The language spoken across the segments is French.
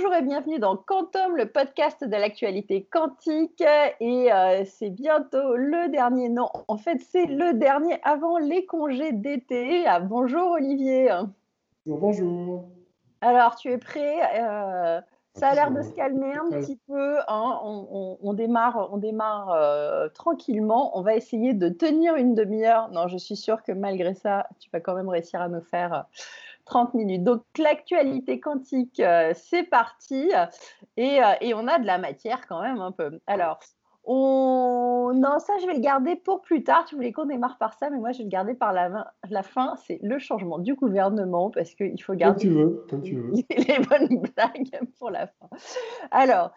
bonjour et bienvenue dans Quantum, le podcast de l'actualité quantique. Et euh, c'est bientôt le dernier, non, en fait, c'est le dernier avant les congés d'été. Ah, bonjour Olivier. Bonjour, bonjour. Alors, tu es prêt? Euh, Ça a l'air de se calmer un petit peu. Hein. On, démarre, on démarre euh, tranquillement. On va essayer de tenir une demi-heure. Non, je suis sûre que malgré ça, tu vas quand même réussir à me faire 30 minutes. Donc l'actualité quantique, euh, c'est parti. Et, euh, et, on a de la matière quand même un peu. Alors, on... Non, ça, je vais le garder pour plus tard. Tu voulais qu'on démarre par ça, mais moi, je vais le garder par la, la fin. C'est le changement du gouvernement, parce qu'il faut garder tu veux, tu veux. les bonnes blagues pour la fin. Alors,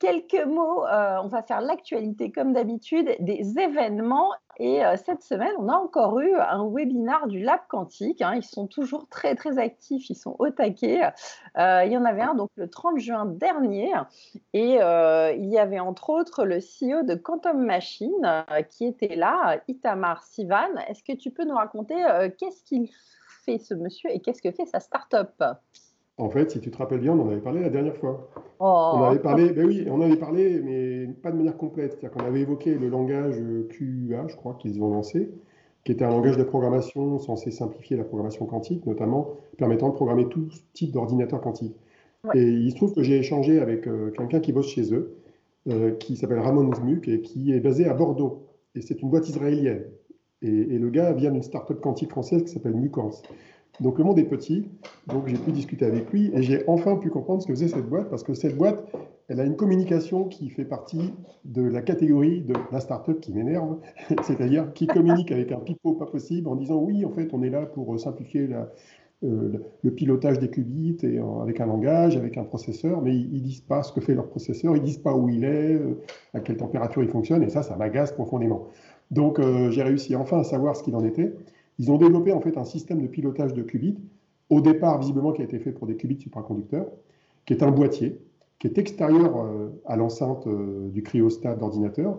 quelques mots. Euh, on va faire l'actualité, comme d'habitude, des événements. Et euh, cette semaine, on a encore eu un webinar du Lab Quantique. Hein. Ils sont toujours très, très actifs. Ils sont au taquet. Euh, il y en avait un donc le 30 juin dernier. Et il y avait entre autres le CEO de Quantum Machine euh, qui était là, Itamar Sivan. Est-ce que tu peux nous raconter euh, qu'est-ce qu'il fait ce monsieur et qu'est-ce que fait sa start-up? En fait, si tu te rappelles bien, on en avait parlé la dernière fois. Oh. On avait parlé, ben oui, on en avait parlé, mais pas de manière complète. C'est-à-dire qu'on avait évoqué le langage QA, je crois, qu'ils ont lancé, qui était un langage de programmation censé simplifier la programmation quantique, notamment permettant de programmer tout type d'ordinateur quantique. Et il se trouve que j'ai échangé avec euh, quelqu'un qui bosse chez eux, euh, qui s'appelle Ramon Zmuk et qui est basé à Bordeaux. Et c'est une boîte israélienne. Et, le gars vient d'une start-up quantique française qui s'appelle Mucans. Donc le monde est petit, donc j'ai pu discuter avec lui et j'ai enfin pu comprendre ce que faisait cette boîte parce que cette boîte, elle a une communication qui fait partie de la catégorie de la start-up qui m'énerve, c'est-à-dire qui communique avec un pipeau pas possible en disant oui, en fait, on est là pour simplifier la, euh, le pilotage des qubits et, avec un langage, avec un processeur, mais ils, ne disent pas ce que fait leur processeur, ils disent pas où il est, euh, à quelle température il fonctionne, et ça, ça m'agace profondément. Donc euh, j'ai réussi enfin à savoir ce qu'il en était. Ils ont développé en fait un système de pilotage de qubits, au départ visiblement qui a été fait pour des qubits supraconducteurs, qui est un boîtier, qui est extérieur à l'enceinte du cryostat d'ordinateur,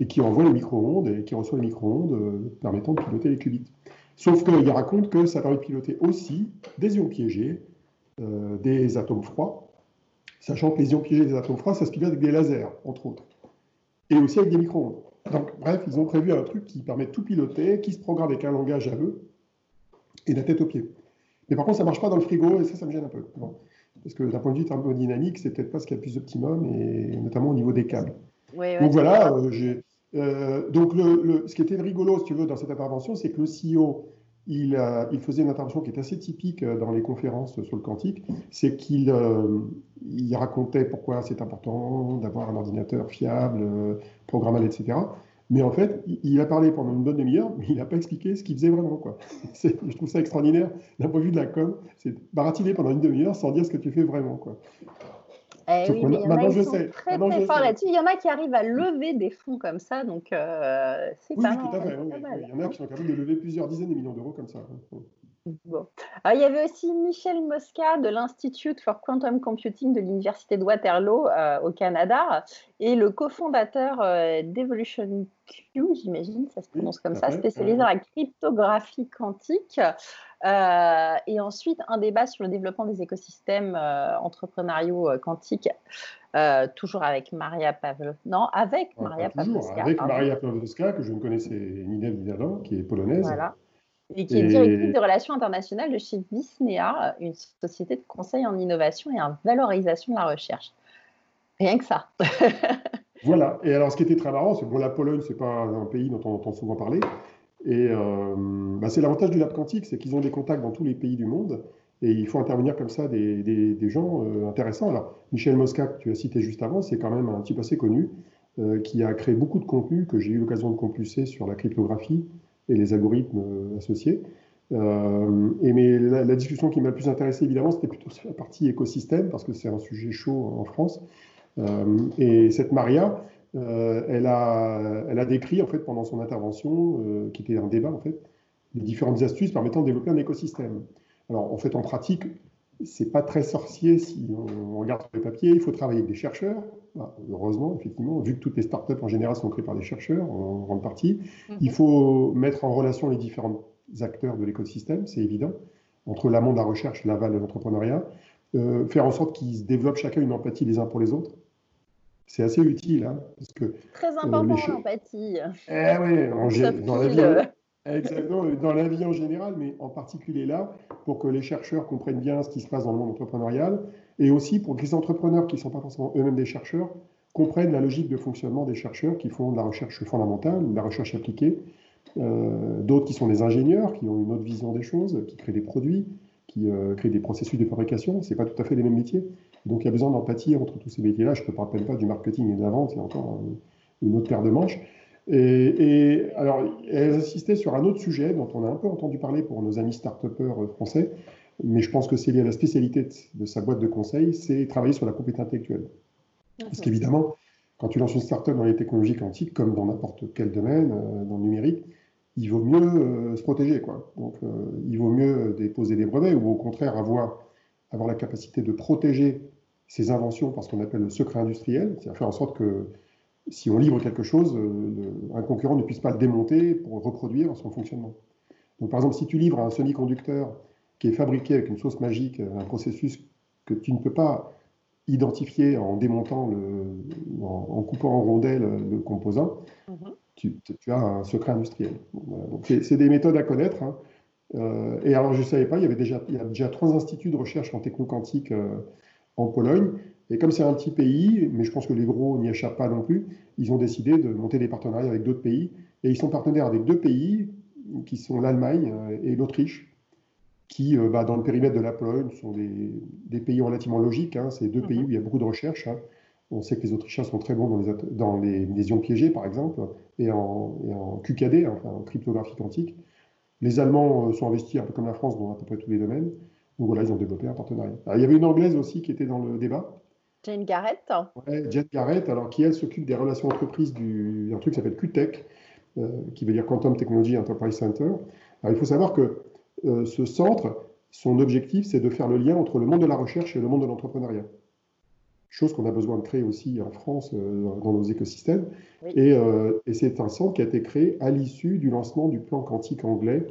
et qui envoie les micro-ondes et qui reçoit les micro-ondes permettant de piloter les qubits. Sauf qu'il raconte que ça permet de piloter aussi des ions piégés, euh, des atomes froids, sachant que les ions piégés des atomes froids, ça se pilote avec des lasers, entre autres, et aussi avec des micro-ondes. Donc, bref, ils ont prévu un truc qui permet de tout piloter, qui se programme avec un langage à eux, et la tête aux pieds. Mais par contre, ça ne marche pas dans le frigo, et ça, ça me gêne un peu. Parce que d'un point de vue thermodynamique, c'est peut-être pas ce qui est le plus optimum, et notamment au niveau des câbles. Donc voilà, euh, euh, donc, le, ce qui était rigolo, si tu veux, dans cette intervention, c'est que le CEO, il, faisait une intervention qui est assez typique euh, dans les conférences sur le quantique, c'est qu'il euh, racontait pourquoi c'est important d'avoir un ordinateur fiable, programmable, etc. Mais en fait, il a parlé pendant une bonne demi-heure, mais il n'a pas expliqué ce qu'il faisait vraiment. Quoi. Je trouve ça extraordinaire d'un point de vue de la com. C'est baratiner pendant une demi-heure sans dire ce que tu fais vraiment. Quoi. Eh oui, mais il y en a qui sont très, très forts là-dessus. Il y en a qui arrivent à lever des fonds comme ça, donc euh, c'est oui, pas, tout à fait, Il y en a qui sont capables de lever plusieurs dizaines de millions d'euros comme ça. Bon. il y avait aussi Michel Mosca de l'Institute for Quantum Computing de l'Université de Waterloo euh, au Canada et le cofondateur euh, d'Evolution Q, j'imagine, ça se prononce comme ça, spécialisé dans la cryptographie quantique. Euh, et ensuite, un débat sur le développement des écosystèmes entrepreneuriaux quantiques, toujours avec Maria Pavlovska. Non, avec Maria Pavlovska. Avec Maria Pavlovska, que je ne connaissais ni d'elle ni d'Adam, qui est polonaise. Voilà et qui est directrice de relations internationales de chez Disneya, une société de conseil en innovation et en valorisation de la recherche. Rien que ça. voilà. Et alors, ce qui était très marrant, c'est que la Pologne, c'est pas un pays dont on entend souvent parler. Et euh, bah, c'est l'avantage du Lab Quantique, c'est qu'ils ont des contacts dans tous les pays du monde. Et il faut intervenir comme ça des, des, gens euh, intéressants. Alors, Michel Mosca, que tu as cité juste avant, c'est quand même un type assez connu, euh, qui a créé beaucoup de contenu que j'ai eu l'occasion de compulser sur la cryptographie, et les algorithmes euh, associés. Euh, mais la, discussion qui m'a le plus intéressé, évidemment, c'était plutôt sur la partie écosystème, parce que c'est un sujet chaud en France. Euh, et cette Maria, elle, a, elle a décrit, en fait, pendant son intervention, qui était un débat, en fait, les différentes astuces permettant de développer un écosystème. Alors, en fait, en pratique, c'est pas très sorcier si on regarde sur les papiers. Il faut travailler avec des chercheurs, bah, heureusement, effectivement, vu que toutes les startups en général sont créées par des chercheurs en grande partie, mhm. il faut mettre en relation les différents acteurs de l'écosystème, c'est évident, entre l'amont de la recherche, l'aval de l'entrepreneuriat. faire en sorte qu'ils développent chacun une empathie les uns pour les autres. C'est assez utile, hein, parce que très important l'empathie. Eh oui, dans la vie. Exactement, dans la vie en général, mais en particulier là, pour que les chercheurs comprennent bien ce qui se passe dans le monde entrepreneurial, et aussi pour que les entrepreneurs qui ne sont pas forcément eux-mêmes des chercheurs comprennent la logique de fonctionnement des chercheurs qui font de la recherche fondamentale, de la recherche appliquée, euh, d'autres qui sont des ingénieurs, qui ont une autre vision des choses, qui créent des produits, qui euh, créent des processus de fabrication. Ce n'est pas tout à fait les mêmes métiers. Donc il y a besoin d'empathie entre tous ces métiers-là. Je ne te parle même pas du marketing et de la vente, a encore une autre paire de manches. Et, alors, elle insistait sur un autre sujet dont on a un peu entendu parler pour nos amis start euh, français, mais je pense que c'est lié à la spécialité de sa boîte de conseil, c'est travailler sur la propriété intellectuelle. Parce qu'évidemment, quand tu lances une start-up dans les technologies quantiques, comme dans n'importe quel domaine, euh, dans le numérique, il vaut mieux euh, se protéger. Quoi. Donc, il vaut mieux déposer des brevets ou au contraire avoir, avoir la capacité de protéger ses inventions par ce qu'on appelle le secret industriel, c'est-à-dire faire en sorte que si on livre quelque chose, euh, un concurrent ne puisse pas le démonter pour reproduire son fonctionnement. Donc, par exemple, si tu livres un semi-conducteur qui est fabriqué avec une sauce magique, un processus que tu ne peux pas identifier en démontant, le, en, coupant en rondelles le composant, mhm. tu, as un secret industriel. c'est des méthodes à connaître. Hein. Euh, et alors, je ne savais pas, il y avait déjà, il y a déjà trois instituts de recherche en techno quantique euh, en Pologne et comme c'est un petit pays, mais je pense que les gros n'y échappent pas non plus, ils ont décidé de monter des partenariats avec d'autres pays. Et ils sont partenaires avec deux pays, qui sont l'Allemagne euh, et l'Autriche, qui, euh, bah, dans le périmètre de la Pologne, sont des, pays relativement logiques. Hein. C'est deux pays mhm. où il y a beaucoup de recherche. Hein. On sait que les Autrichiens sont très bons dans les, dans les, ions piégés, par exemple, et en, en QKD, enfin en cryptographie quantique. Les Allemands euh, sont investis un peu comme la France dans à peu près tous les domaines. Donc voilà, ils ont développé un partenariat. il y avait une Anglaise aussi qui était dans le débat, Jane Garrett. Ouais, Jane Garrett, alors qui elle s'occupe des relations entreprises du un truc qui s'appelle QTech, euh, qui veut dire Quantum Technology Enterprise Center. Alors il faut savoir que euh, ce centre, son objectif, c'est de faire le lien entre le monde de la recherche et le monde de l'entrepreneuriat. Chose qu'on a besoin de créer aussi en France euh, dans nos écosystèmes. Et, et c'est un centre qui a été créé à l'issue du lancement du plan quantique anglais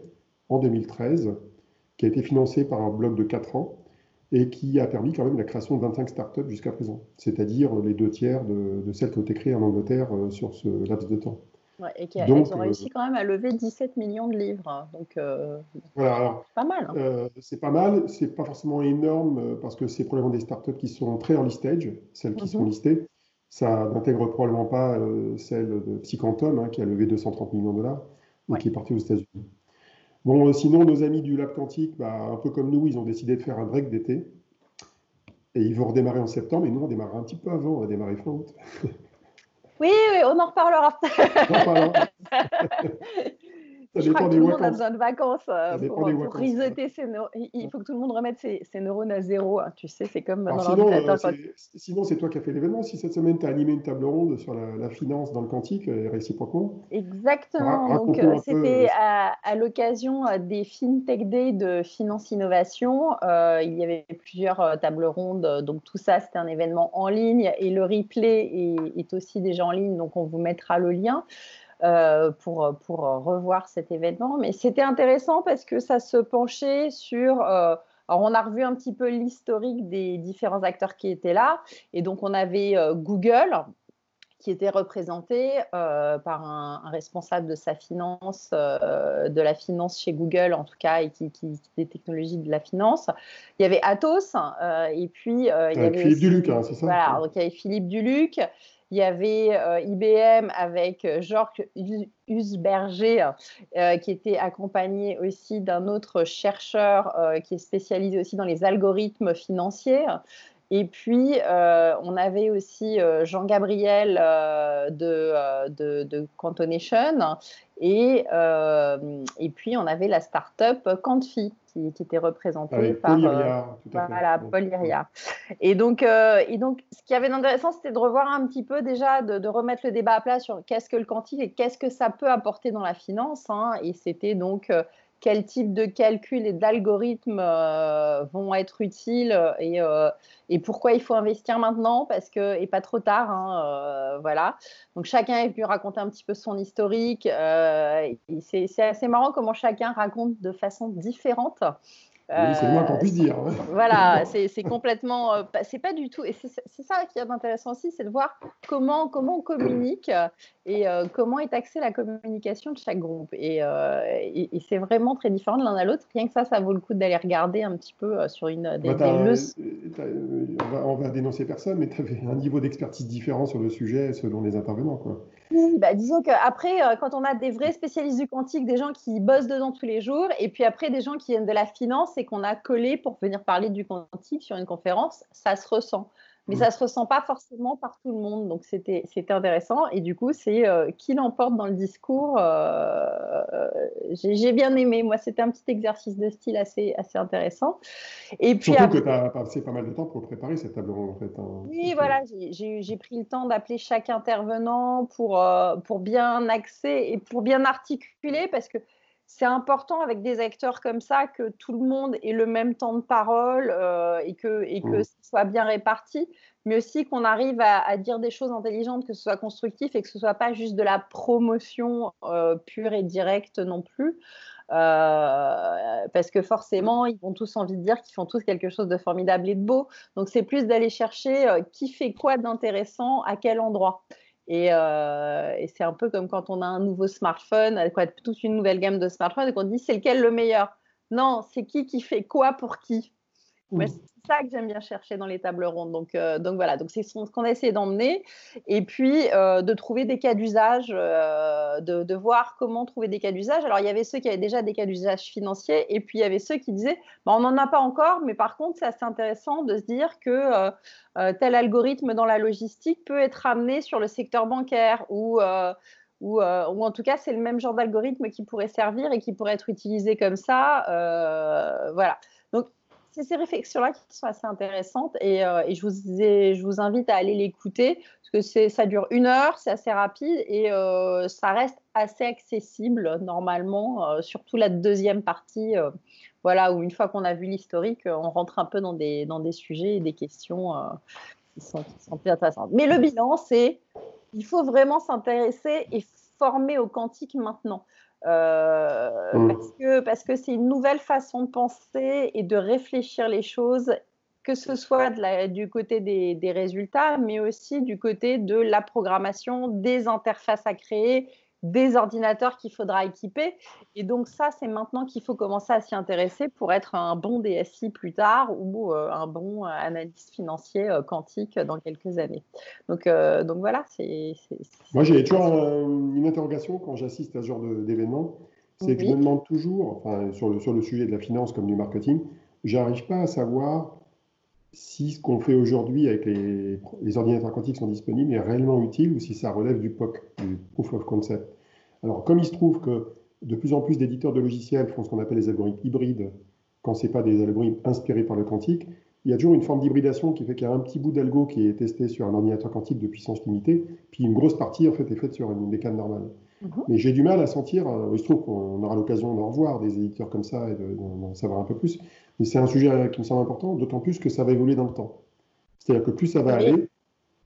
en 2013, qui a été financé par un bloc de 4 ans et qui a permis quand même la création de 25 startups jusqu'à présent, c'est-à-dire les deux tiers de, celles qui ont été créées en Angleterre euh, sur ce laps de temps. et qui ont euh, réussi quand même à lever 17 millions de livres. Hein. Donc, euh, voilà, pas mal. Hein. c'est pas mal. C'est pas forcément énorme parce que c'est probablement des startups qui sont très early stage, celles qui sont mhm. listées. Ça n'intègre probablement pas celle de Psychantom, hein, qui a levé 230 millions de dollars et qui est partie aux États-Unis. Bon, euh, sinon, nos amis du Lab Quantique, bah, un peu comme nous, ils ont décidé de faire un break d'été. Et ils vont redémarrer en septembre. Et nous, on démarre un petit peu avant. On va démarrer fin août. Oui, on en reparlera. On en reparlera. Ça je crois que tout le monde a besoin de vacances euh, pour, pour resetter ses Il faut que tout le monde remette ses, neurones à zéro. Hein. Tu sais, c'est comme dans sinon, euh, sinon, c'est toi qui as fait l'événement. Si cette semaine, tu as animé une table ronde sur la, finance dans le quantique, et réciproquement. Exactement. Donc, euh, c'était à, à l'occasion des FinTech Day de Finance Innovation. il y avait plusieurs tables rondes. Donc, tout ça, c'était un événement en ligne. Et le replay est, est aussi déjà en ligne. Donc, on vous mettra le lien. Euh, pour, pour revoir cet événement. Mais c'était intéressant parce que ça se penchait sur... Euh, alors, on a revu un petit peu l'historique des différents acteurs qui étaient là. Et donc, on avait euh, Google, qui était représenté par un, responsable de sa finance, de la finance chez Google en tout cas, et qui, qui, des technologies de la finance. Il y avait Atos, et puis il y avait Philippe Duluc, hein, c'est ça? Voilà, donc il y avait Philippe Duluc. Il y avait euh, IBM avec euh, Georges Husberger, euh, qui était accompagné aussi d'un autre chercheur qui est spécialisé aussi dans les algorithmes financiers. Et puis, on avait aussi Jean-Gabriel de, de, de, Quantonation. Et, et puis, on avait la start-up Quantfi qui, était représenté par euh, voilà, Paul Iria. Et donc, euh, et donc, ce qui avait d'intéressant, c'était de revoir un petit peu déjà, de, remettre le débat à plat sur qu'est-ce que le quantique et qu'est-ce que ça peut apporter dans la finance. Hein. Et c'était donc euh, quel type de calcul et d'algorithmes euh, vont être utiles et, euh, et, pourquoi il faut investir maintenant parce que et pas trop tard hein, euh, voilà. Donc chacun est venu raconter un petit peu son historique c'est assez marrant comment chacun raconte de façon différente oui, c'est qu'on puisse dire. Voilà, c'est complètement. Euh, c'est pas du tout. Et c'est ça qui est intéressant aussi, c'est de voir comment, comment on communique et euh, comment est axée la communication de chaque groupe. Et, c'est vraiment très différent de l'un à l'autre. Rien que ça, ça vaut le coup d'aller regarder un petit peu sur une des, bah, leçons. On va, on va dénoncer personne, mais tu avais un niveau d'expertise différent sur le sujet selon les intervenants. Quoi. Bah, disons qu'après, euh, quand on a des vrais spécialistes du quantique, des gens qui bossent dedans tous les jours, et puis après des gens qui viennent de la finance et qu'on a collé pour venir parler du quantique sur une conférence, ça se ressent mais ça ne se ressent pas forcément par tout le monde. Donc c'était intéressant. Et du coup, c'est euh, qui l'emporte dans le discours. Euh, j'ai bien aimé. Moi, c'était un petit exercice de style assez, assez intéressant. Et puis, Surtout que tu as passé pas mal de temps pour préparer cette table ronde, en fait. Hein. Oui, voilà. J'ai pris le temps d'appeler chaque intervenant pour, euh, pour bien axer et pour bien articuler parce que c'est important avec des acteurs comme ça que tout le monde ait le même temps de parole euh, et que, et que mmh. ce soit bien réparti, mais aussi qu'on arrive à, dire des choses intelligentes, que ce soit constructif et que ce soit pas juste de la promotion euh, pure et directe non plus. Euh, parce que forcément, ils ont tous envie de dire qu'ils font tous quelque chose de formidable et de beau. Donc, c'est plus d'aller chercher qui fait quoi d'intéressant à quel endroit. Euh, et, c'est un peu comme quand on a un nouveau smartphone, quoi, toute une nouvelle gamme de smartphones, et qu'on dit c'est lequel le meilleur? Non, c'est qui qui fait quoi pour qui? Mmh ça que j'aime bien chercher dans les tables rondes. Donc, euh, donc voilà, donc c'est ce qu'on a essayé d'emmener. Et puis euh, de trouver des cas d'usage, euh, de, voir comment trouver des cas d'usage. Alors il y avait ceux qui avaient déjà des cas d'usage financiers, et puis il y avait ceux qui disaient bah, on n'en a pas encore, mais par contre c'est assez intéressant de se dire que tel algorithme dans la logistique peut être amené sur le secteur bancaire ou ou, ou, en tout cas, c'est le même genre d'algorithme qui pourrait servir et qui pourrait être utilisé comme ça. voilà c'est ces réflexions-là qui sont assez intéressantes et, euh, je, vous invite à aller l'écouter parce que ça dure une heure, c'est assez rapide et euh, ça reste assez accessible normalement, euh, surtout la deuxième partie. voilà, où une fois qu'on a vu l'historique, on rentre un peu dans des, dans des sujets et des questions qui sont, qui, plus intéressantes. Mais le bilan, c'est il faut vraiment s'intéresser et former au quantique maintenant. Euh, mmh. parce que parce que c'est une nouvelle façon de penser et de réfléchir les choses, que ce soit de la, du côté des, des, résultats, mais aussi du côté de la programmation, des interfaces à créer, des ordinateurs qu'il faudra équiper. Et donc ça, c'est maintenant qu'il faut commencer à s'y intéresser pour être un bon DSI plus tard ou euh, un bon analyste financier euh, quantique dans quelques années. Donc, euh, donc voilà, c'est... Moi, j'ai toujours une interrogation quand j'assiste à ce genre d'événement. C'est que je me demande toujours, enfin, sur, le, sur le sujet de la finance comme du marketing, j'arrive pas à savoir si ce qu'on fait aujourd'hui avec les, les, ordinateurs quantiques sont disponibles est réellement utile ou si ça relève du POC, du Proof of Concept. Alors, comme il se trouve que de plus en plus d'éditeurs de logiciels font ce qu'on appelle les algorithmes hybrides, quand ce n'est pas des algorithmes inspirés par le quantique, il y a toujours une forme d'hybridation qui fait qu'il y a un petit bout d'algo qui est testé sur un ordinateur quantique de puissance limitée, puis une grosse partie en fait est faite sur une bécane normale. Mhm. Mais j'ai du mal à sentir, euh, il se trouve qu'on aura l'occasion d'en revoir des éditeurs comme ça et d'en savoir un peu plus, mais c'est un sujet qui me semble important, d'autant plus que ça va évoluer dans le temps. C'est-à-dire que plus ça va aller,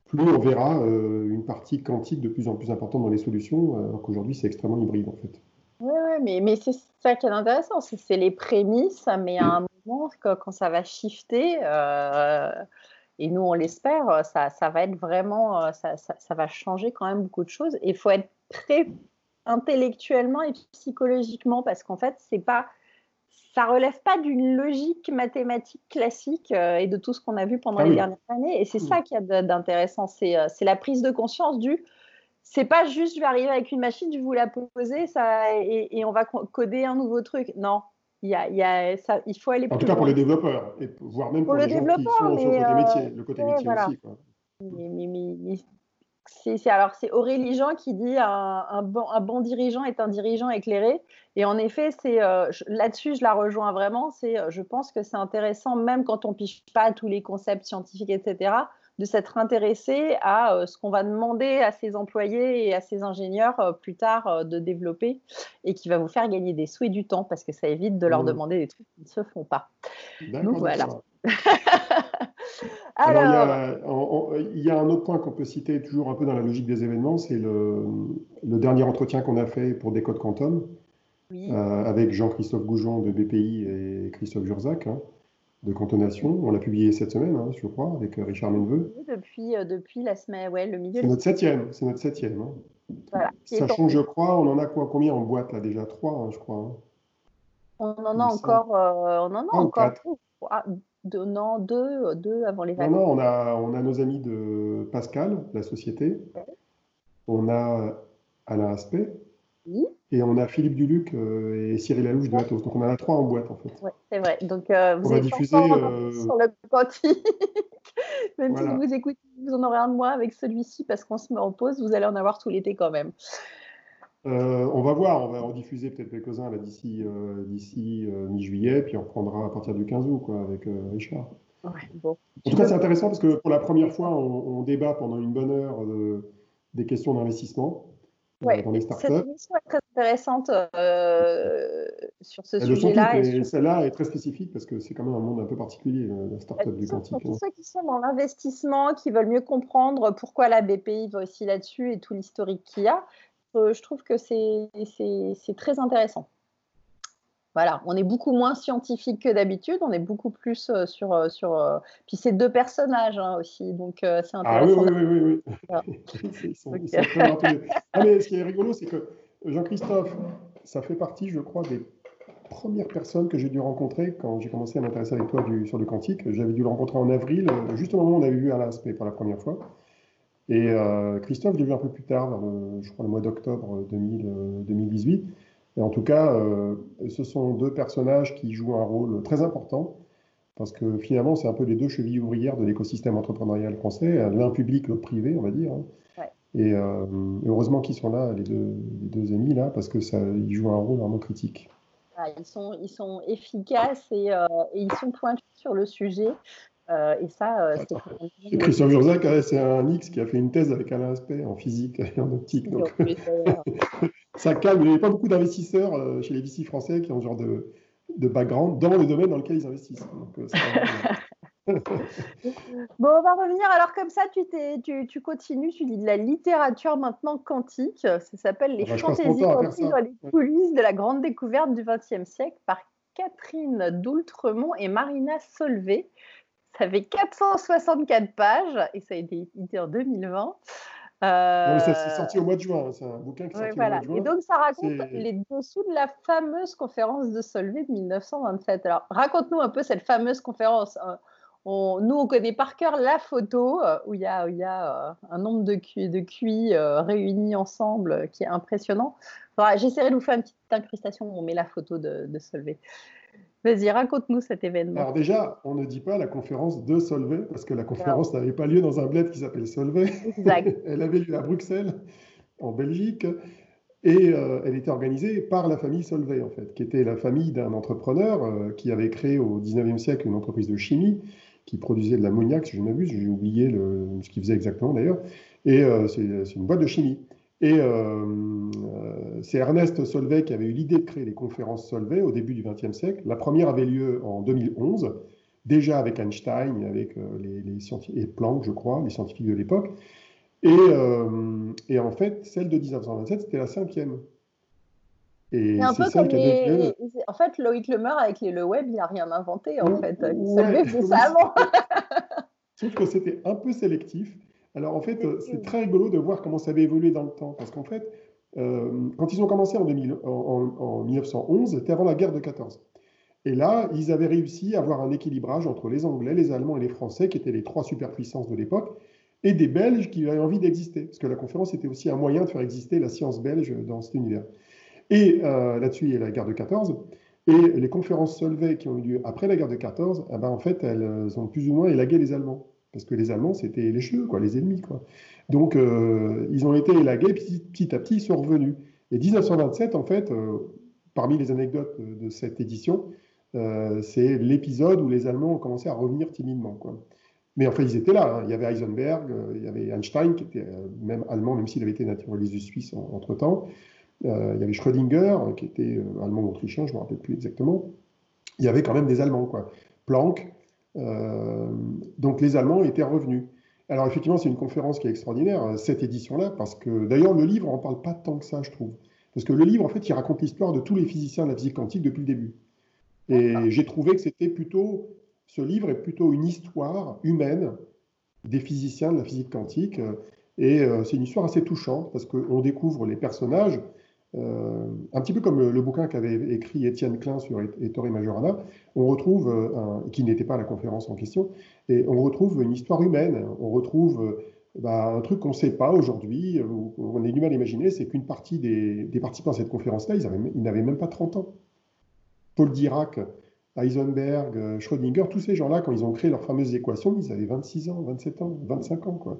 plus on verra euh, une partie quantique de plus en plus importante dans les solutions, alors qu'aujourd'hui c'est extrêmement hybride en fait. Oui, mais, mais c'est ça qui est intéressant, c'est les prémices, mais à un moment, quand, ça va shifter, euh, et nous on l'espère, ça, ça, va être vraiment, ça, ça, ça, va changer quand même beaucoup de choses. Et il faut être très intellectuellement et psychologiquement, parce qu'en fait, c'est pas ça relève pas d'une logique mathématique classique euh, et de tout ce qu'on a vu pendant ah les dernières années. Et c'est mmh. ça qui a d'intéressant, euh, c'est la prise de conscience du. C'est pas juste je vais arriver avec une machine, je vais vous la poser ça, et, on va coder un nouveau truc. Non, il, y a, il, y a, ça, il faut aller en tout cas pour les développeurs, et voire même pour, les gens qui sont sur le côté métier, le côté métier aussi. Quoi. Mais, mais, mais, c'est alors c'est Aurélie Jean qui dit un, un, bon, un, bon, dirigeant est un dirigeant éclairé. Et en effet, c'est euh, là-dessus je la rejoins vraiment. C'est euh, je pense que c'est intéressant même quand on piche pas à tous les concepts scientifiques, etc. De s'être intéressé à euh, ce qu'on va demander à ses employés et à ses ingénieurs plus tard de développer et qui va vous faire gagner des sous et du temps parce que ça évite de leur mmh. demander des trucs qui ne se font pas. Donc voilà. Alors, il, y a, un autre point qu'on peut citer toujours un peu dans la logique des événements, c'est le, dernier entretien qu'on a fait pour Décode Quantum euh, avec Jean-Christophe Goujon de BPI et Christophe Jurzac, hein, de Cantonation. On l'a publié cette semaine, hein, je crois, avec Richard Menveux. depuis, depuis la semaine, ouais, le milieu. C'est notre septième, c'est notre septième. Hein. Voilà, Sachant que je crois, on en a quoi, combien en boîte là déjà? Trois, je crois. On en a encore, on en a encore deux, non, deux, deux avant les vacances. Non, non, on a, on a nos amis de Pascal, la société. On a Alain Aspect. Et on a Philippe Duluc euh, et Cyril Alouche de Atos. Donc on en a trois en boîte en fait. Oui, c'est vrai. Donc euh, vous on va diffuser euh, sur le quantique. même si vous écoutez, vous en aurez un de moi avec celui-ci parce qu'on se met en pause, vous allez en avoir tout l'été quand même. On va voir, on va en diffuser peut-être quelques-uns d'ici d'ici mi-juillet, puis on reprendra à partir du 15 août quoi, avec Richard. Ouais, bon. En tout cas, c'est intéressant parce que pour la première fois, on, débat pendant une bonne heure des questions d'investissement. Ouais, Cette émission est très intéressante euh, sur ce sujet-là. Celle-là est très spécifique parce que c'est quand même un monde un peu particulier, la start-up du quantique. Pour hein. ceux qui sont dans l'investissement, qui veulent mieux comprendre pourquoi la BPI va aussi là-dessus et tout l'historique qu'il y a, euh, je trouve que c'est très intéressant. Voilà, on est beaucoup moins scientifique que d'habitude, on est beaucoup plus euh, sur. Euh, sur euh, Puis c'est deux personnages hein, aussi, donc c'est intéressant. Ah oui, oui, oui, oui. ah, mais ce qui est rigolo, c'est que Jean-Christophe, ça fait partie, je crois, des premières personnes que j'ai dû rencontrer quand j'ai commencé à m'intéresser avec toi du, sur le quantique. J'avais dû le rencontrer en avril, juste au moment où on avait vu Alain Aspect pour la première fois. Et Christophe, je l'ai vu un peu plus tard, je crois le mois d'octobre 2018. Et en tout cas, euh, ce sont deux personnages qui jouent un rôle très important, parce que finalement, c'est un peu les deux chevilles ouvrières de l'écosystème entrepreneurial français, l'un public, l'autre privé, on va dire. Hein. Euh, et, heureusement qu'ils sont là, les deux, les deux amis, là, parce que ça, ils jouent un rôle vraiment critique. ils, sont, ils sont efficaces et, euh, et, ils sont pointus sur le sujet. Et ça, c'est. Christian Urzac, c'est un X qui a fait une thèse avec Alain Aspect en physique et en optique. Donc ça calme. Il n'y a pas beaucoup d'investisseurs euh, chez les VC français qui ont ce genre de, de background dans le domaine dans lequel ils investissent. Euh, bon, on va revenir. Alors, comme ça, tu, tu, tu, continues, tu lis de la littérature maintenant quantique. Ça s'appelle Les fantaisies quantiques dans les coulisses de la grande découverte du XXe siècle par Catherine Doultremont et Marina Solvay. Ça fait 464 pages et ça a été édité en 2020. Euh... ça c'est sorti au mois de juin, hein, c'est un bouquin qui est sorti au mois de juin. Et donc ça raconte les dessous de la fameuse conférence de Solvay de 1927. Alors raconte-nous un peu cette fameuse conférence. On, nous, on connaît par cœur la photo euh, où il y a, il y a euh, un nombre de, QI, de QI euh, réunis ensemble qui est impressionnant. J'essaierai de vous faire une petite incrustation où on met la photo de, de Solvay. Vas-y, raconte-nous cet événement. Alors déjà, on ne dit pas la conférence de Solvay, parce que la conférence n'avait pas lieu dans un bled qui s'appelle Solvay. Exact. elle avait lieu à Bruxelles, en Belgique, et euh, elle était organisée par la famille Solvay, en fait, qui était la famille d'un entrepreneur euh, qui avait créé au 19e siècle une entreprise de chimie qui produisait de l'ammoniac, si je ne m'abuse, j'ai oublié le, ce qu'il faisait exactement d'ailleurs, et euh, c'est une boîte de chimie. Et euh, euh, c'est Ernest Solvay qui avait eu l'idée de créer les conférences Solvay au début du XXe siècle. La première avait lieu en 2011, déjà avec Einstein et avec euh, les, scientifiques, et Planck, je crois, les scientifiques de l'époque. Et, en fait, celle de 1927, c'était la cinquième. Et un peu comme les... En fait, Loïc Lemeur, avec les, le web, il n'a rien inventé, en fait. Il ouais, ça avant. Sauf que c'était un peu sélectif. Alors en fait, c'est très rigolo de voir comment ça avait évolué dans le temps. Parce qu'en fait, euh, quand ils ont commencé en, 1911, c'était avant la guerre de 14. Et là, ils avaient réussi à avoir un équilibrage entre les Anglais, les Allemands et les Français, qui étaient les trois superpuissances de l'époque, et des Belges qui avaient envie d'exister. Parce que la conférence était aussi un moyen de faire exister la science belge dans cet univers. Et euh, là-dessus, il y a la guerre de 14. Et les conférences Solvay qui ont eu lieu après la guerre de 14, eh ben, en fait, elles ont plus ou moins élagué les Allemands parce que les Allemands, c'était les cheveux, quoi, les ennemis. Quoi. Donc, euh, ils ont été élagués, petit, petit, à petit, ils sont revenus. Et 1927, en fait, euh, parmi les anecdotes de, cette édition, euh, c'est l'épisode où les Allemands ont commencé à revenir timidement. Quoi. Mais enfin, ils étaient là. Hein. Il y avait Heisenberg, il y avait Einstein, qui était même allemand, même s'il avait été naturalisé suisse entre-temps. il y avait Schrödinger, qui était allemand ou autrichien, je ne me rappelle plus exactement. Il y avait quand même des Allemands. Quoi. Planck, donc les Allemands étaient revenus. Alors effectivement, c'est une conférence qui est extraordinaire, euh, cette édition-là, parce que d'ailleurs le livre n'en parle pas tant que ça, je trouve. Parce que le livre, en fait, il raconte l'histoire de tous les physiciens de la physique quantique depuis le début. Et j'ai trouvé que c'était plutôt, ce livre est plutôt une histoire humaine des physiciens de la physique quantique. Et euh, c'est une histoire assez touchante parce qu'on découvre les personnages, euh, un petit peu comme le, bouquin qu'avait écrit Étienne Klein sur Ettore Majorana, on retrouve, euh, qui n'était pas la conférence en question, et on retrouve une histoire humaine, on retrouve bah, un truc qu'on ne sait pas aujourd'hui, on a du mal à imaginer, c'est qu'une partie des, participants à cette conférence-là, ils, n'avaient même pas 30 ans. Paul Dirac, Heisenberg, Schrödinger, tous ces gens-là, quand ils ont créé leurs fameuses équations, ils avaient 26 ans, 27 ans, 25 ans. Quoi.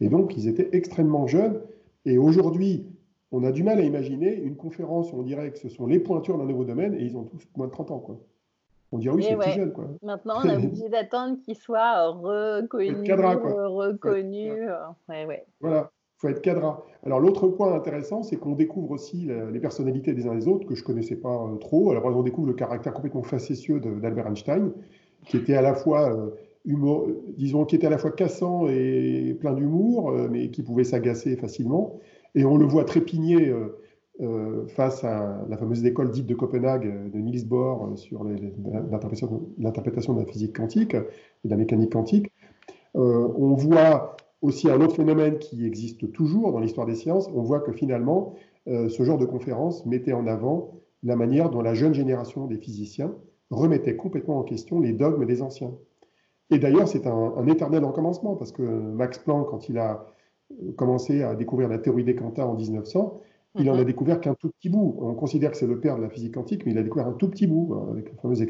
Et donc, ils étaient extrêmement jeunes. Et aujourd'hui, on a du mal à imaginer une conférence où on dirait que ce sont les pointures d'un nouveau domaine et ils ont tous moins de 30 ans. Quoi. On dirait oui, c'est plus jeune. Quoi. Maintenant, on a obligé d'attendre qu'ils soient reconnus. reconnus. Ouais, ouais. Voilà, il faut être cadra. Alors, l'autre point intéressant, c'est qu'on découvre aussi les personnalités des uns des autres que je ne connaissais pas euh, trop. Alors, on découvre le caractère complètement facétieux d'Albert Einstein, qui était à la fois. Euh, disons, qui était à la fois cassant et plein d'humour, euh, mais qui pouvait s'agacer facilement. Et on le voit trépigner euh, euh, face à la fameuse école dite de Copenhague de Niels Bohr sur l'interprétation de la physique quantique et de la mécanique quantique. on voit aussi un autre phénomène qui existe toujours dans l'histoire des sciences. On voit que finalement, ce genre de conférence mettait en avant la manière dont la jeune génération des physiciens remettait complètement en question les dogmes des anciens. Et d'ailleurs, c'est un, éternel recommencement, parce que Max Planck, quand il a commencé à découvrir la théorie des quanta en 1900, il en a mhm. découvert qu'un tout petit bout. On considère que c'est le père de la physique quantique, mais il a découvert un tout petit bout, hein, avec la fameuse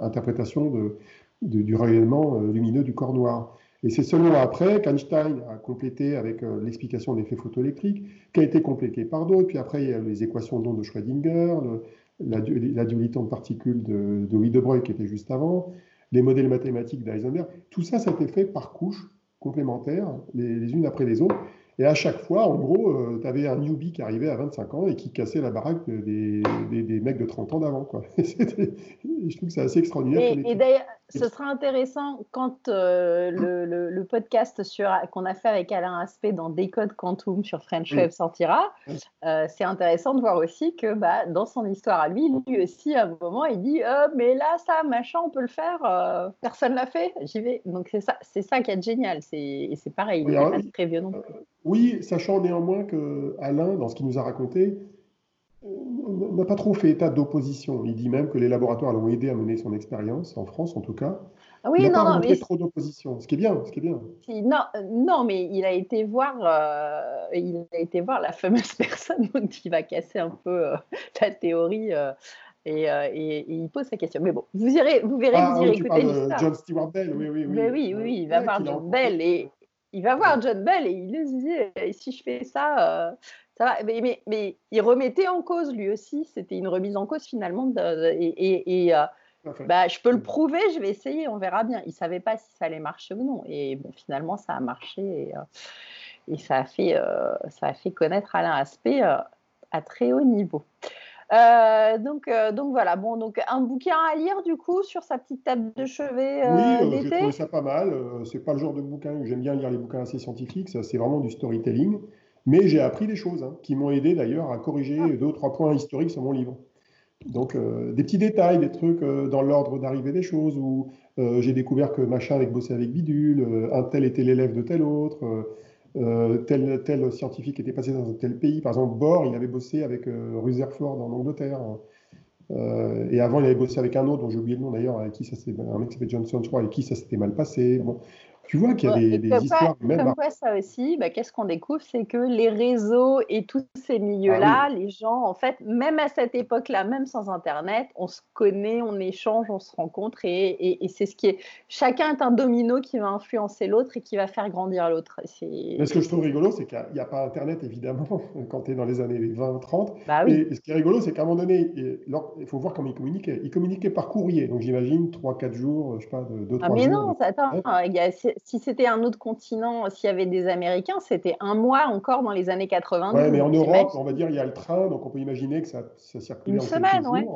interprétation de, du rayonnement euh, lumineux du corps noir. Et c'est seulement après qu'Einstein a complété avec euh, l'explication de l'effet photoélectrique, qui a été complété par d'autres. Puis après, il y a les équations d'onde de Schrödinger, la, dualité de particules de, de Louis de Broglie qui était juste avant les modèles mathématiques d'Eisenberg, tout ça, ça a été fait par couches complémentaires, les, unes après les autres. Et à chaque fois, en gros, euh, tu avais un newbie qui arrivait à 25 ans et qui cassait la baraque des, des, mecs de 30 ans d'avant. je trouve que c'est assez extraordinaire. Et, d'ailleurs, ce sera intéressant quand euh, le, le, podcast qu'on a fait avec Alain Aspect dans Décode Quantum sur French Web sortira. Euh, c'est intéressant de voir aussi que bah, dans son histoire à lui, lui aussi, à un moment, il dit Mais là, ça, machin, on peut le faire. personne l'a fait. J'y vais. Donc, c'est ça, ça qui est génial. Et c'est pareil. Il n'est pas très vieux non plus. Oui, sachant néanmoins que Alain, dans ce qu'il nous a raconté, euh, n'a pas trop fait état d'opposition. Il dit même que les laboratoires l'ont aidé à mener son expérience, en France en tout cas. Ah oui, il n'a pas mais... trop d'opposition, ce qui est bien, ce qui est bien. Non, non, mais il a été voir, euh, il a été voir la fameuse personne qui va casser un peu euh, la théorie. et, et, il pose sa question. Mais bon, vous irez, vous verrez, ah, vous irez écouter l'histoire. John Stewart Bell, oui, oui, oui. Mais oui, oui, il va voir John Bell et, il va voir John Bell et il lui dit si je fais ça, euh, ça va. Mais, mais, il remettait en cause lui aussi. C'était une remise en cause finalement. et, euh, bah, je peux le prouver, je vais essayer, on verra bien. Il savait pas si ça allait marcher ou non. Et bon, finalement, ça a marché et, euh, ça, a fait, ça a fait connaître Alain Aspect à très haut niveau. Euh, donc, euh, donc voilà, bon, donc un bouquin à lire du coup sur sa petite table de chevet euh, Oui, j'ai trouvé ça pas mal. c'est pas le genre de bouquin où j'aime bien lire les bouquins assez scientifiques, ça c'est vraiment du storytelling. Mais j'ai appris des choses hein, qui m'ont aidé d'ailleurs à corriger ah. deux ou trois points historiques sur mon livre. Donc des petits détails, des trucs dans l'ordre d'arrivée des choses, où j'ai découvert que machin avec bossé avec bidule, un tel était l'élève de tel autre. Euh, tel, tel scientifique était passé dans un tel pays. Par exemple, Bohr, il avait bossé avec euh, Rutherford en Angleterre. Euh, et avant, il avait bossé avec un autre, dont j'ai oublié le nom d'ailleurs, avec qui ça un mec qui s'appelle Johnson, je crois, avec qui ça s'était mal passé. Bon, tu vois qu'il y a des, histoires même. Comme quoi, ça aussi, bah, qu'est-ce qu'on découvre? C'est que les réseaux et tous ces milieux-là, ah les gens, en fait, même à cette époque-là, même sans Internet, on se connaît, on échange, on se rencontre et, c'est ce qui est. Chacun est un domino qui va influencer l'autre et qui va faire grandir l'autre. Mais ce que je trouve rigolo, c'est qu'il n'y a, pas Internet, évidemment, quand tu es dans les années 20-30. Bah et ce qui est rigolo, c'est qu'à un moment donné, il faut voir comment ils communiquaient. Ils communiquaient par courrier. Donc j'imagine 3-4 jours, je sais pas, 2-3 ah, mais non, attends, il y a si c'était un autre continent, s'il y avait des Américains, c'était un mois encore dans les années 80. Oui, mais en Europe, on va dire, il y a le train, donc on peut imaginer que ça, ça circule une semaine, ouais.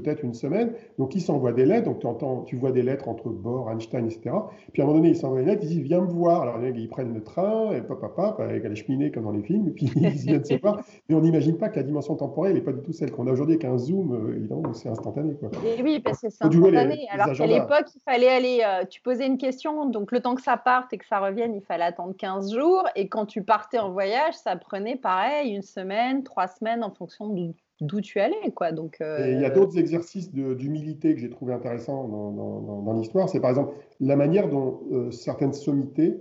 Peut-être une semaine. Donc, il s'envoie des lettres. Donc, tu entends, tu vois des lettres entre Bohr, Einstein, etc. Puis, à un moment donné, il s'envoie des lettres. Il dit Viens me voir. Alors, ils prennent le train, et papa, papa, avec la cheminée comme dans les films. Et puis, ils viennent se voir. Mais on n'imagine pas que la dimension temporelle n'est pas du tout celle qu'on a aujourd'hui avec un zoom, euh, évidemment, c'est instantané. Quoi. Et oui, parce que c'est instantané. Alors qu'à l'époque, il fallait aller. Euh, tu posais une question, donc le temps que ça parte et que ça revienne, il fallait attendre 15 jours. Et quand tu partais en voyage, ça prenait pareil, une semaine, trois semaines en fonction de d'où tu allais. Quoi. Donc, euh, il y a d'autres exercices d'humilité que j'ai trouvé intéressants dans, dans, l'histoire. C'est par exemple la manière dont euh, certaines sommités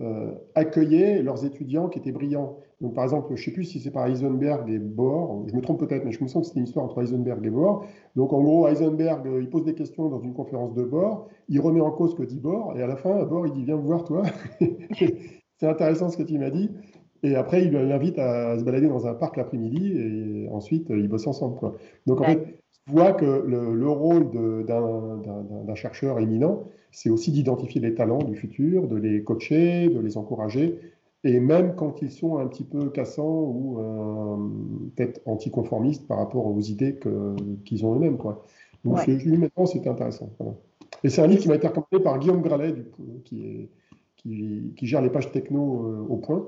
euh, accueillaient leurs étudiants qui étaient brillants. Donc, par exemple, je ne sais plus si c'est par Heisenberg et Bohr, je me trompe peut-être, mais je me sens que c'était une histoire entre Heisenberg et Bohr. Donc, en gros, Heisenberg, il pose des questions dans une conférence de Bohr, il remet en cause ce que dit Bohr, et à la fin, Bohr, il dit Viens me voir, toi. c'est intéressant ce que tu m'as dit. Et après, il l'invite à se balader dans un parc l'après-midi et ensuite, ils bossent ensemble. Quoi. Donc, en fait, tu vois que le, rôle d'un chercheur éminent, c'est aussi d'identifier les talents du futur, de les coacher, de les encourager. Et même quand ils sont un petit peu cassants ou euh, peut-être anticonformistes par rapport aux idées qu'ils ont eux-mêmes. Quoi. Donc, ouais. lu maintenant, c'était intéressant. Et c'est un livre qui m'a été recommandé par Guillaume Gralet, du qui, est, qui, qui, gère les pages techno euh, au point.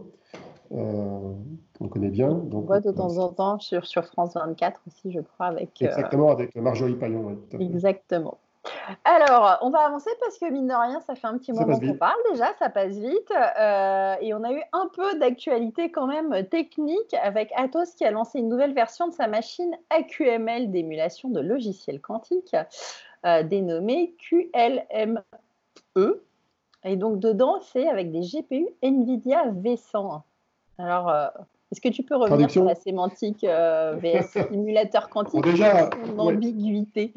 Euh, on connaît bien. Donc, on voit de temps en temps sur, sur France 24 aussi, je crois. Avec, euh, Exactement, avec Marjorie Paillon. Exactement. Alors, on va avancer parce que mine de rien, ça fait un petit moment qu'on parle déjà, ça passe vite. Euh, et on a eu un peu d'actualité quand même technique avec Atos qui a lancé une nouvelle version de sa machine AQML d'émulation de logiciels quantiques, dénommée QLME. Et donc dedans, c'est avec des GPU NVIDIA V100. Alors, euh, est-ce que tu peux revenir sur la sémantique euh, VS simulateur quantique bon, Déjà, l'ambiguïté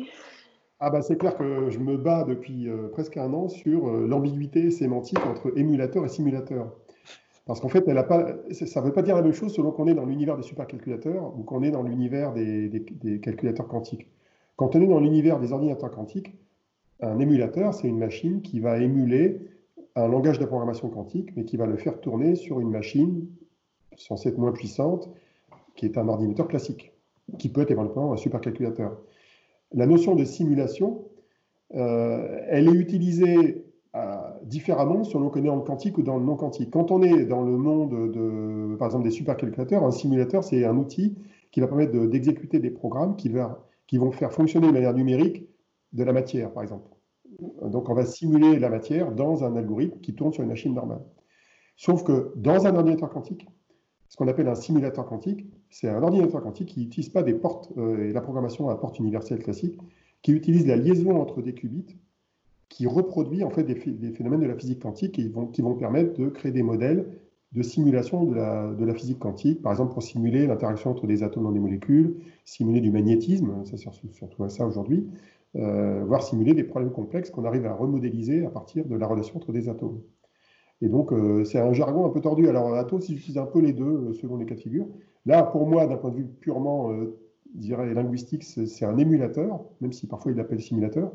ah bah c'est clair que je me bats depuis euh, presque un an sur l'ambiguïté sémantique entre émulateur et simulateur. Parce qu'en fait, elle a pas, ça ne veut pas dire la même chose selon qu'on est dans l'univers des supercalculateurs ou qu'on est dans l'univers des, des, calculateurs quantiques. Quand on est dans l'univers des ordinateurs quantiques, un émulateur, c'est une machine qui va émuler un langage de programmation quantique, mais qui va le faire tourner sur une machine censée être moins puissante, qui est un ordinateur classique, qui peut être éventuellement un supercalculateur. La notion de simulation, euh, elle est utilisée euh, différemment selon qu'on est en quantique ou dans le non quantique. Quand on est dans le monde, de, par exemple, des supercalculateurs, un simulateur, c'est un outil qui va permettre d'exécuter des programmes qui vont faire fonctionner de manière numérique de la matière, par exemple. Donc, on va simuler la matière dans un algorithme qui tourne sur une machine normale. Sauf que dans un ordinateur quantique, ce qu'on appelle un simulateur quantique. C'est un ordinateur quantique qui n'utilise pas des portes euh, et la programmation à porte universelle classique, qui utilise la liaison entre des qubits, qui reproduit en fait des, phénomènes de la physique quantique vont, qui vont permettre de créer des modèles de simulation de la, de la physique quantique, par exemple pour simuler l'interaction entre des atomes dans des molécules, simuler du magnétisme, ça sert surtout à ça aujourd'hui, euh, voire simuler des problèmes complexes qu'on arrive à remodéliser à partir de la relation entre des atomes. Et donc, euh, c'est un jargon un peu tordu. Alors, Atos, il utilise un peu les deux euh, selon les cas de figure. Là, pour moi, d'un point de vue purement, euh, dirais, linguistique, c'est un émulateur, même si parfois il l'appelle simulateur.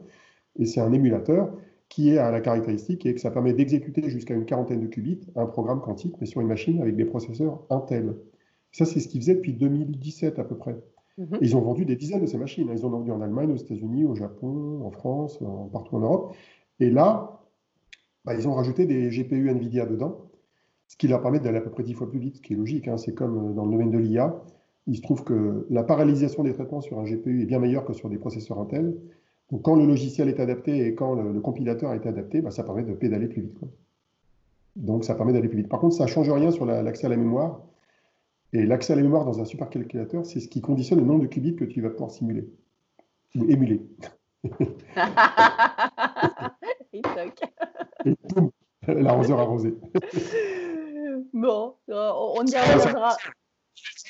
Et c'est un émulateur qui a la caractéristique et que ça permet d'exécuter jusqu'à une quarantaine de qubits un programme quantique, mais sur une machine avec des processeurs Intel. Ça, c'est ce qu'ils faisaient depuis 2017 à peu près. Mhm. Ils ont vendu des dizaines de ces machines. Ils ont vendu en Allemagne, aux États-Unis, au Japon, en France, partout en Europe. Et là, bah, ils ont rajouté des GPU NVIDIA dedans, ce qui leur permet d'aller à peu près 10 fois plus vite, ce qui est logique. Hein. C'est comme euh, dans le domaine de l'IA. Il se trouve que la parallélisation des traitements sur un GPU est bien meilleure que sur des processeurs Intel. Donc quand le logiciel est adapté et quand le, compilateur est adapté, bah, ça permet de pédaler plus vite. Donc ça permet d'aller plus vite. Par contre, ça ne change rien sur l'accès à la mémoire. Et l'accès à la mémoire dans un supercalculateur, c'est ce qui conditionne le nombre de qubits que tu vas pouvoir simuler ou émuler. l'arroseur arrosé. bon, euh, on y reviendra.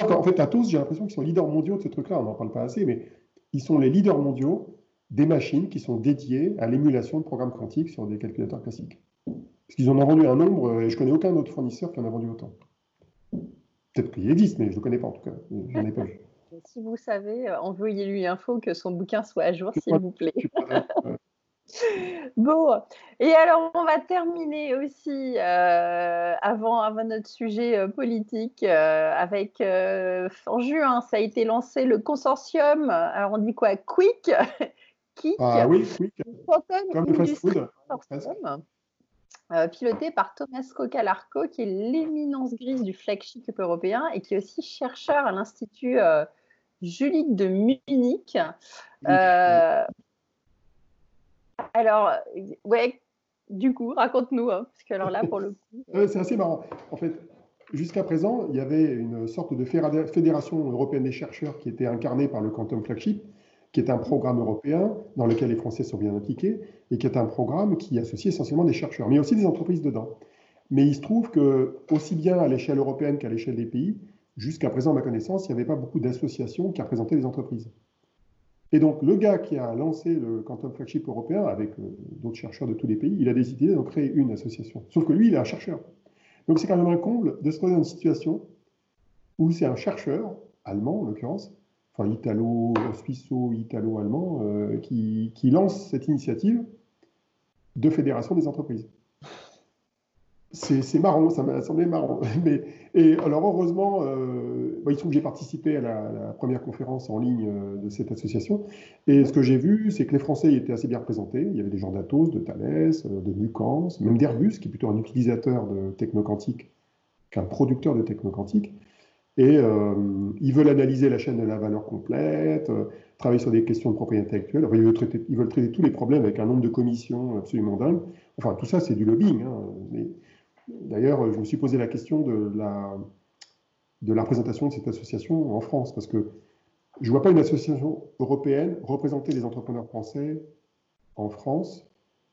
En fait, à tous, j'ai l'impression qu'ils sont leaders mondiaux de ce truc-là. On n'en parle pas assez, mais ils sont les leaders mondiaux des machines qui sont dédiées à l'émulation de programmes quantiques sur des calculateurs classiques. Parce qu'ils en ont vendu un nombre, et je connais aucun autre fournisseur qui en a vendu autant. Peut-être qu'il existe, mais je ne le connais pas en tout cas. J'en ai pas vu. Si vous savez, euh, envoyez-lui info que son bouquin soit à jour, s'il vous plaît. Bon, et alors on va terminer aussi euh, avant, avant notre sujet euh, politique euh, avec en juin ça a été lancé le consortium. Alors on dit quoi Quick, Kik, ah oui, Quick. Comme piloté par Thomas Cocalarco, qui est l'éminence grise du flagship européen et qui est aussi chercheur à l'Institut Julique de Munich. Alors, ouais, du coup, raconte-nous, hein, parce que alors là, pour le coup. c'est assez marrant. En fait, jusqu'à présent, il y avait une sorte de fédération européenne des chercheurs qui était incarnée par le Quantum Flagship, qui est un programme européen dans lequel les Français sont bien impliqués et qui est un programme qui associe essentiellement des chercheurs, mais aussi des entreprises dedans. Mais il se trouve que, aussi bien à l'échelle européenne qu'à l'échelle des pays, jusqu'à présent, à ma connaissance, il n'y avait pas beaucoup d'associations qui représentaient les entreprises. Et donc, le gars qui a lancé le Quantum Flagship européen avec euh, d'autres chercheurs de tous les pays, il a décidé de créer une association. Sauf que lui, il est un chercheur. Donc, c'est quand même un comble de se trouver dans une situation où c'est un chercheur, allemand en l'occurrence, enfin italo, suisso-italo-allemand, euh, qui lance cette initiative de fédération des entreprises c'est marrant, ça m'a semblé marrant. Mais, et alors heureusement, euh, il se trouve que j'ai participé à la, première conférence en ligne euh, de cette association. Et ce que j'ai vu, c'est que les Français étaient assez bien représentés. Il y avait des gens d'Atos, de Thales, euh, de Nucans, même d'Airbus, qui est plutôt un utilisateur de technoquantique qu'un producteur de technoquantique. Et ils veulent analyser la chaîne de la valeur complète, travailler sur des questions de propriété intellectuelle. ils, veulent traiter, ils, veulent traiter, tous les problèmes avec un nombre de commissions absolument dingue. Enfin, tout ça, c'est du lobbying. Hein, D'ailleurs, je me suis posé la question de la, de représentation de cette association en France, parce que je ne vois pas une association européenne représenter les entrepreneurs français en France.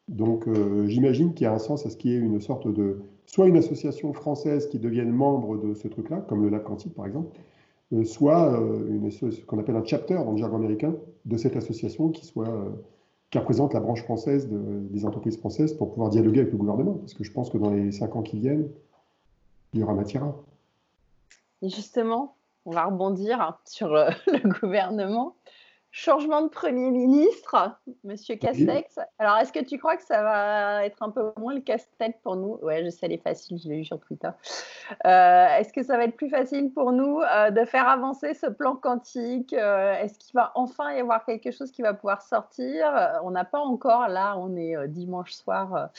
Donc, euh, j'imagine qu'il y a un sens à ce qu'il y ait une sorte de. soit une association française qui devienne membre de ce truc-là, comme le Lab Quantique par exemple, euh, soit euh, une, ce qu'on appelle un chapter dans le jargon américain de cette association qui soit qui représente la branche française des entreprises françaises pour pouvoir dialoguer avec le gouvernement. Parce que je pense que dans les cinq ans qui viennent, il y aura matière. Et justement, on va rebondir sur euh, le gouvernement. Changement de Premier ministre, Monsieur Castex. Alors, est-ce que tu crois que ça va être un peu moins le casse-tête pour nous? Ouais, je sais, elle est facile, je l'ai vu sur Twitter. Euh, est-ce que ça va être plus facile pour nous euh, de faire avancer ce plan quantique? Euh, Est-ce qu'il va enfin y avoir quelque chose qui va pouvoir sortir? On n'a pas encore, là, on est dimanche soir,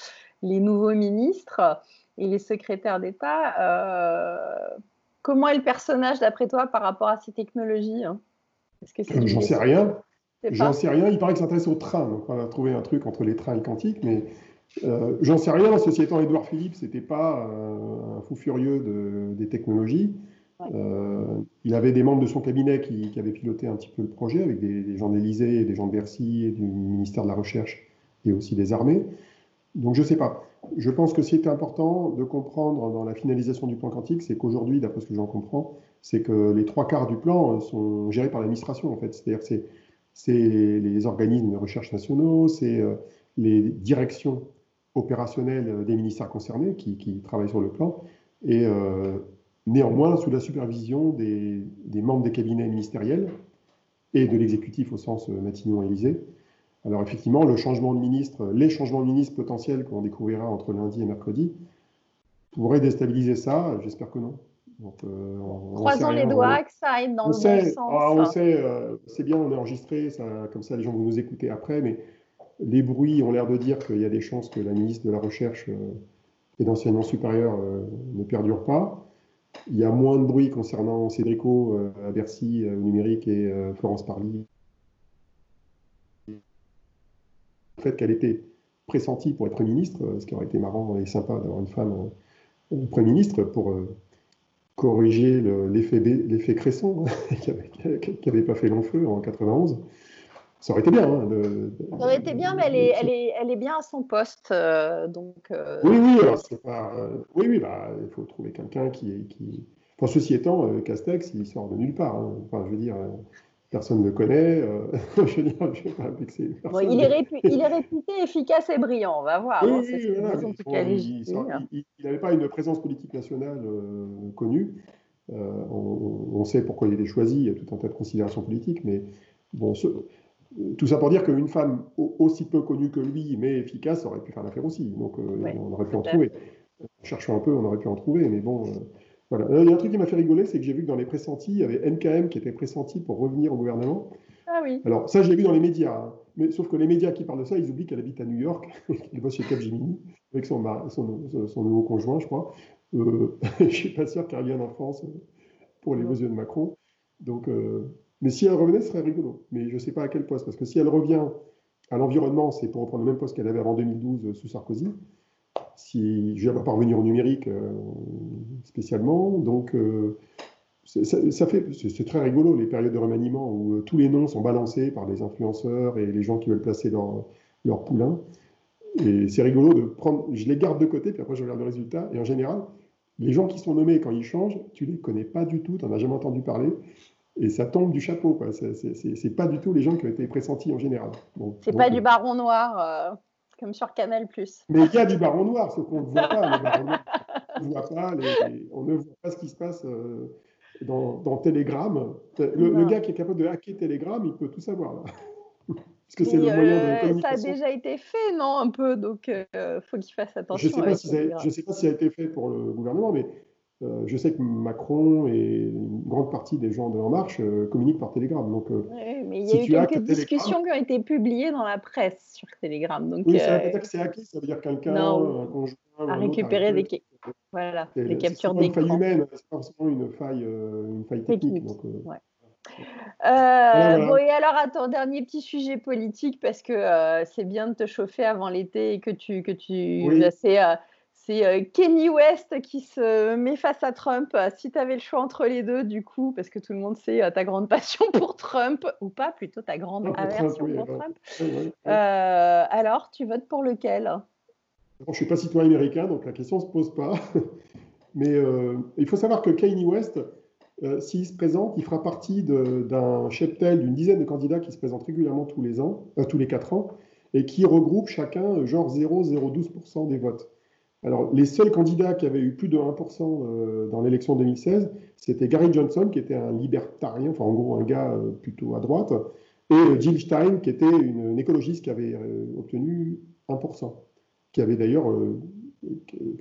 les nouveaux ministres et les secrétaires d'État. comment est le personnage, d'après toi, par rapport à ces technologies hein? J'en sais rien. J'en sais rien. Il paraît que ça s'intéresse au train. Donc, on a trouvé un truc entre les trains et le quantique. Mais euh, j'en sais rien. Ceci étant, Edouard Philippe, c'était pas euh, un fou furieux de, des technologies. Euh, il avait des membres de son cabinet qui, avaient piloté un petit peu le projet, avec des, gens d'Élysée, des gens de Bercy, et du ministère de la Recherche et aussi des armées. Donc je ne sais pas. Je pense que ce qui est important de comprendre dans la finalisation du plan quantique, c'est qu'aujourd'hui, d'après ce que j'en comprends, c'est que les trois quarts du plan sont gérés par l'administration, en fait. C'est-à-dire que c'est les organismes de recherche nationaux, c'est euh, les directions opérationnelles des ministères concernés qui, travaillent sur le plan, et euh, néanmoins sous la supervision des, membres des cabinets ministériels et de l'exécutif au sens euh, Matignon-Élysée. Alors effectivement, le changement de ministre, les changements de ministre potentiels qu'on découvrira entre lundi et mercredi pourraient déstabiliser ça. J'espère que non. Euh, Croisons les doigts, que ça aille dans le bon sens. Ah, on sait, euh, c'est bien, on est enregistré, ça, comme ça les gens vont nous écouter après, mais les bruits ont l'air de dire qu'il y a des chances que la ministre de la Recherche euh, et d'enseignement supérieur ne perdure pas. Il y a moins de bruit concernant Cédrico à Bercy au numérique et Florence Parly. Fait qu'elle était pressentie pour être Premier ministre, ce qui aurait été marrant et sympa d'avoir une femme Premier ministre pour corriger l'effet Cresson, qui n'avait pas fait long feu en 91. Ça aurait été bien. Hein, ça aurait été bien, mais elle est, elle est, elle est bien à son poste. Euh, donc, euh, Oui, oui, pas, euh, oui, oui bah, il faut trouver quelqu'un qui, qui. Enfin, ceci étant, Castex, il sort de nulle part. Hein. Enfin, je veux dire, personne ne le connaît. Euh, je veux dire, je vais pas vexer il, est il, est réputé efficace et brillant, on va voir. Oui, il n'avait pas une présence politique nationale euh, connue. Euh, on, sait pourquoi il a été choisi, il y a tout un tas de considérations politiques, mais bon, tout ça pour dire qu'une femme aussi peu connue que lui, mais efficace, aurait pu faire l'affaire aussi. Donc, on aurait pu en trouver. Cherchant un peu, on aurait pu en trouver, mais bon. Voilà. Il y a un truc qui m'a fait rigoler, c'est que j'ai vu que dans les pressentis, il y avait NKM qui était pressenti pour revenir au gouvernement. Ah oui. Alors, ça, j'ai vu dans les médias. Hein. Mais sauf que les médias qui parlent de ça, ils oublient qu'elle habite à New York, qu'elle bosse chez Capgemini, avec son, son, nouveau conjoint, je crois. Euh, je ne suis pas sûr qu'elle revienne en France pour les beaux yeux de Macron. Donc, euh, mais si elle revenait, ce serait rigolo. Mais je ne sais pas à quel poste. Parce que si elle revient à l'environnement, c'est pour reprendre le même poste qu'elle avait en 2012 sous Sarkozy. Si je ne vais pas revenir au numérique euh, spécialement. Donc, ça, fait, c'est très rigolo les périodes de remaniement où euh, tous les noms sont balancés par les influenceurs et les gens qui veulent placer leur, leur poulain. Et c'est rigolo de prendre, je les garde de côté, puis après je regarde le résultat. Et en général, les gens qui sont nommés quand ils changent, tu les connais pas du tout, tu n'en as jamais entendu parler. Et ça tombe du chapeau. C'est pas du tout les gens qui ont été pressentis en général. c'est pas du euh, baron noir euh, comme sur Canal. Mais il y a du baron noir, ce qu'on ne voit pas. on, voit pas on ne voit pas ce qui se passe dans, Telegram. Le, gars qui est capable de hacker Telegram, il peut tout savoir. Là. Parce que c'est le moyen de communication. Euh, ça a déjà été fait, non Un peu, donc il euh, faut qu'il fasse attention. Je ne sais pas si ça a été fait pour le gouvernement, mais euh, je sais que Macron et une grande partie des gens de En Marche communiquent par Telegram. Donc, oui, mais il y a eu quelques discussions qui ont été publiées dans la presse sur Telegram. Donc, oui, ça veut dire que c'est hacké, ça veut dire quelqu'un, un conjoint. A récupéré des, voilà, les captures d'écran. C'est une faille humaine, c'est pas forcément une faille, euh, une faille technique. Donc, euh, ouais. Euh, Bon, et alors, attends, dernier petit sujet politique, parce que euh, c'est bien de te chauffer avant l'été et que tu. Que tu oui. C'est Kenny West qui se met face à Trump. Si tu avais le choix entre les deux, du coup, parce que tout le monde sait ta grande passion pour Trump, ou pas, plutôt ta grande aversion pour Trump. alors, tu votes pour lequel? Je ne suis pas citoyen américain, donc la question ne se pose pas. Mais euh, il faut savoir que Kanye West, euh, s'il se présente, il fera partie d'un cheptel d'une dizaine de candidats qui se présentent régulièrement tous les ans, euh, tous les quatre ans, et qui regroupent chacun genre 0,012% des votes. Alors, les seuls candidats qui avaient eu plus de 1% dans l'élection 2016, c'était Gary Johnson, qui était un libertarien, enfin en gros un gars plutôt à droite, et Jill Stein, qui était une écologiste qui avait obtenu 1% qui avait d'ailleurs euh,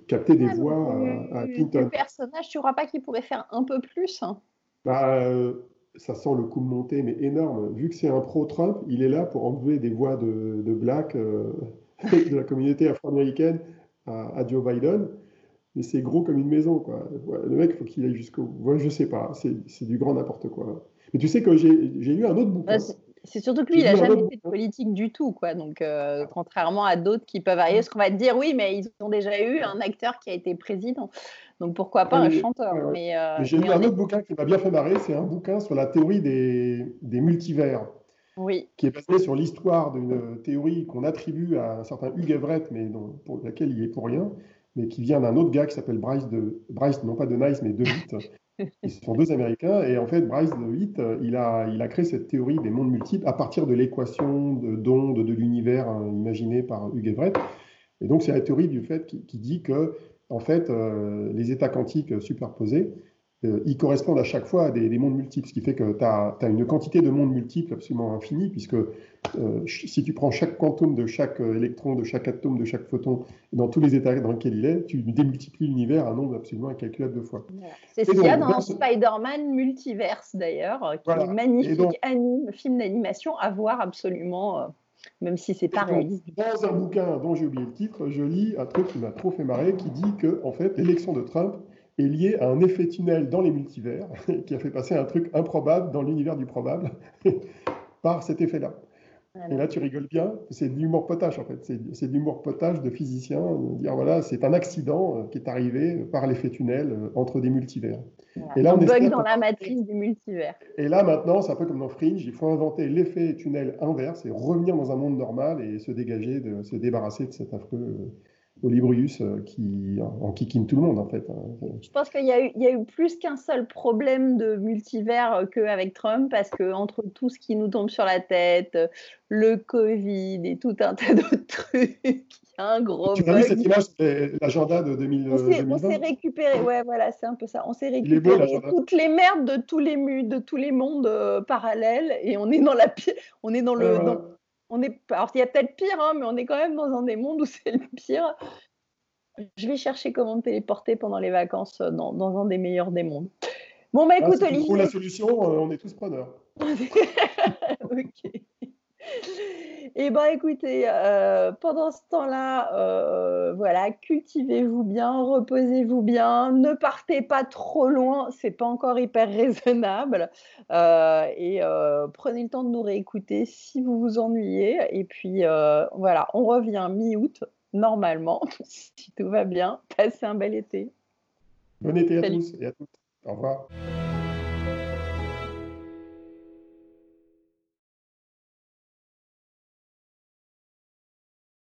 capté des voix à, Clinton. Le personnage, tu ne crois pas qu'il pourrait faire un peu plus hein? Bah, euh, Ça sent le coup de montée, mais énorme. Vu que c'est un pro-Trump, il est là pour enlever des voix de, de black euh, de la communauté afro-américaine à, Joe Biden. Mais c'est gros comme une maison. Quoi. le mec, il faut qu'il aille jusqu'au bout. je sais pas, c'est du grand n'importe quoi. Mais tu sais que j'ai eu un autre bouquin. C'est surtout que lui, il n'a jamais fait de politique du tout, quoi. Donc, euh, contrairement à d'autres qui peuvent arriver, parce qu'on va te dire, oui, mais ils ont déjà eu un acteur qui a été président. Donc, pourquoi pas un chanteur mais, euh, J'ai lu un autre bouquin qui m'a bien fait marrer. C'est un bouquin sur la théorie des, des multivers. Oui. Qui est basé sur l'histoire d'une théorie qu'on attribue à un certain Hugh Everett, mais pour laquelle il est pour rien, mais qui vient d'un autre gars qui s'appelle Bryce de Bryce, non pas de Nice, mais de Witt, Ils sont deux Américains. Et en fait, Bryce DeWitt, euh, il a, il a créé cette théorie des mondes multiples à partir de l'équation d'onde de, l'univers hein, imaginée par Hugh Everett. Et donc, c'est la théorie du fait qui, dit que, en fait, euh, les états quantiques superposés euh, ils correspondent à chaque fois à des, mondes multiples, ce qui fait que tu as, une quantité de mondes multiples absolument infinie, puisque euh, si tu prends chaque quantum de chaque euh, électron, de chaque atome, de chaque photon, dans tous les états dans lesquels il est, tu démultiplies l'univers à un nombre absolument incalculable de fois. C'est ce qu'il y a dans, Spider-Man Multiverse d'ailleurs, qui est magnifique anime, film d'animation à voir absolument même si c'est pas réaliste. Dans un bouquin dont j'ai oublié le titre, je lis un truc qui m'a trop fait marrer, qui dit que en fait l'élection de Trump est lié à un effet tunnel dans les multivers qui a fait passer un truc improbable dans l'univers du probable par cet effet-là. Et là, tu rigoles bien, c'est de l'humour potage en fait, c'est de l'humour potage de physicien, dire voilà, c'est un accident euh, qui est arrivé par l'effet tunnel euh, entre des multivers. Et là, on, bug dans la matrice du multivers. Et là, maintenant, c'est un peu comme dans Fringe, il faut inventer l'effet tunnel inverse et revenir dans un monde normal et se dégager, de, se débarrasser de cet affreux Olibrius euh, qui en, kikine tout le monde en fait. Hein. Je pense qu'il y, y, a eu plus qu'un seul problème de multivers qu'avec Trump parce que entre tout ce qui nous tombe sur la tête, le Covid et tout un tas d'autres trucs, il y a un gros. Tu as vu cette image, l'agenda de 2000, on s'est récupéré, ouais voilà, c'est un peu ça. On s'est récupéré toutes les merdes de tous les de tous les mondes euh, parallèles et on est dans la on est dans le on est, alors il y a peut-être pire, hein, mais on est quand même dans un des mondes où c'est le pire. Je vais chercher comment me téléporter pendant les vacances euh, dans, dans un des meilleurs des mondes. Bon, bah écoute, ah, Olivier. la solution, euh, on est tous preneurs. ok. Eh bien, écoutez, euh, pendant ce temps-là, euh, voilà, cultivez-vous bien, reposez-vous bien, ne partez pas trop loin, c'est pas encore hyper raisonnable, euh, et prenez le temps de nous réécouter si vous vous ennuyez. Et puis voilà, on revient mi-août normalement, si tout va bien. Passez un bel été. Bon été à tous et à toutes. Au revoir.